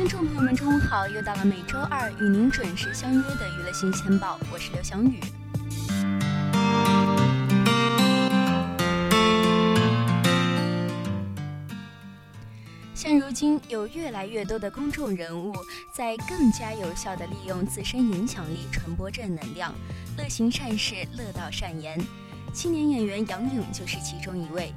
听众朋友们，中午好！又到了每周二与您准时相约的娱乐新鲜报，我是刘翔宇。现如今，有越来越多的公众人物在更加有效地利用自身影响力传播正能量，乐行善事，乐道善言。青年演员杨颖就是其中一位。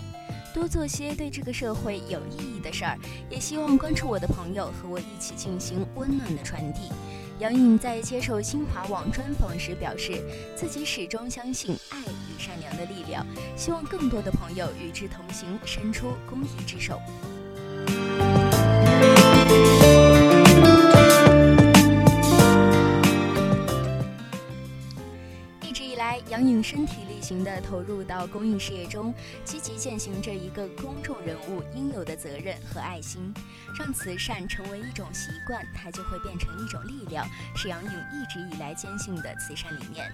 多做些对这个社会有意义的事儿，也希望关注我的朋友和我一起进行温暖的传递。杨颖在接受新华网专访时表示，自己始终相信爱与善良的力量，希望更多的朋友与之同行，伸出公益之手。行的投入到公益事业中，积极践行着一个公众人物应有的责任和爱心，让慈善成为一种习惯，它就会变成一种力量，是杨颖一直以来坚信的慈善理念。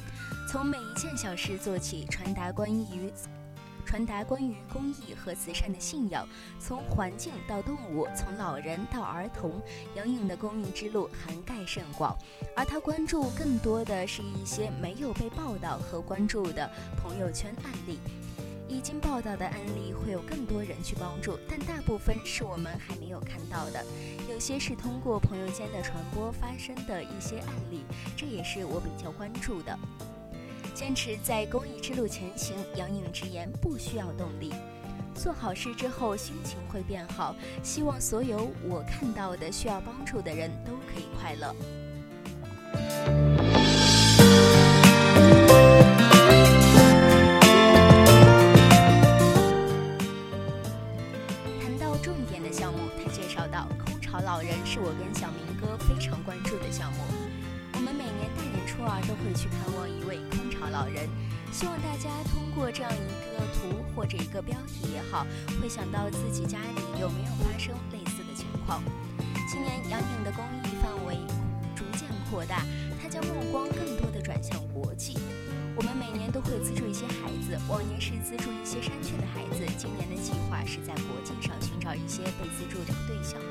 从每一件小事做起，传达关于。传达关于公益和慈善的信仰，从环境到动物，从老人到儿童，杨颖的公益之路涵盖甚广。而他关注更多的是一些没有被报道和关注的朋友圈案例。已经报道的案例会有更多人去帮助，但大部分是我们还没有看到的。有些是通过朋友间的传播发生的一些案例，这也是我比较关注的。坚持在公益之路前行，杨颖直言不需要动力，做好事之后心情会变好。希望所有我看到的需要帮助的人都可以快乐。谈到重点的项目，他介绍到，空巢老人是我跟小明哥非常关注的项目。我们每年大年初二都会去看望一位空巢老人，希望大家通过这样一个图或者一个标题也好，会想到自己家里有没有发生类似的情况。今年杨颖的公益范围逐渐扩大，她将目光更多的转向国际。我们每年都会资助一些孩子，往年是资助一些山区的孩子，今年的计划是在国际上寻找一些被资助的对象。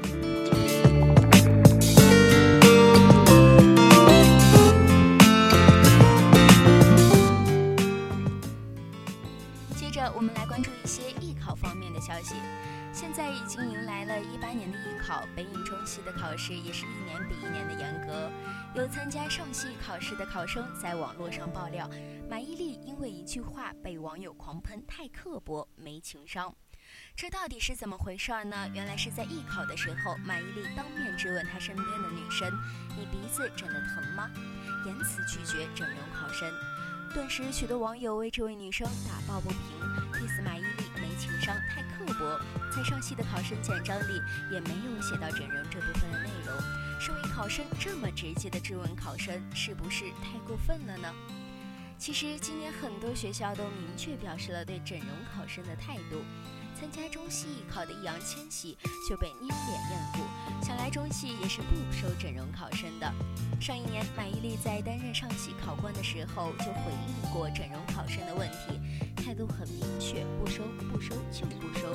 一些艺考方面的消息。现在已经迎来了一八年的艺考，北影中戏的考试也是一年比一年的严格。有参加上戏考试的考生在网络上爆料，马伊琍因为一句话被网友狂喷太刻薄、没情商。这到底是怎么回事儿呢？原来是在艺考的时候，马伊琍当面质问她身边的女生：“你鼻子真的疼吗？”言辞拒绝整容考生。顿时，许多网友为这位女生打抱不平，diss 马伊琍没情商、太刻薄。在上戏的考生简章里也没有写到整容这部分的内容。身为考生，这么直接的质问考生，是不是太过分了呢？其实，今年很多学校都明确表示了对整容考生的态度。参加中戏艺考的易烊千玺就被捏脸厌恶，想来中戏也是不收整容考生的。上一年，马伊琍在担任上戏考官的时候就回应过整容考生的问题，态度很明确，不收，不收就不收。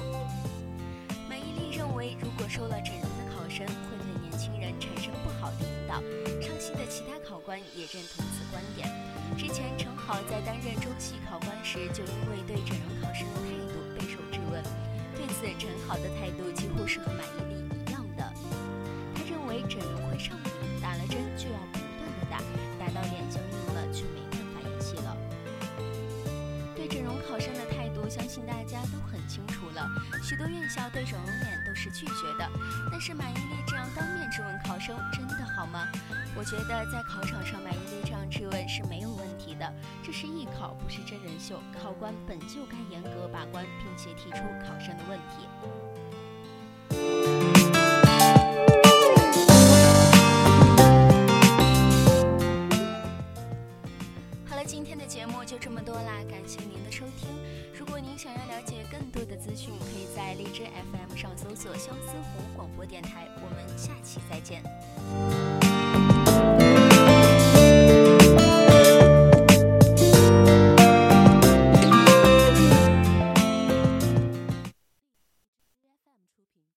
马伊琍认为，如果收了整容的考生，会对年轻人产生不好的引导。上戏的其他考官也认同此观点。之前陈好在担任中戏考官时，就因为对整容考生的态态度几乎是和马伊琍一样的。他认为整容会上瘾，打了针就要不断的打，打到脸僵硬了就没办法演戏了。对整容考生的态度，相信大家都很清楚了，许多院校对整容脸都是拒绝的。但是马伊琍这样当面质问考生，真的好吗？我觉得在考场上马伊琍这样质问是没有问题的。这是艺考，不是真人秀，考官本就该严格把关，并且提出考生的问题。啦，感谢您的收听。如果您想要了解更多的资讯，可以在荔枝 FM 上搜索“相思湖广播电台”。我们下期再见。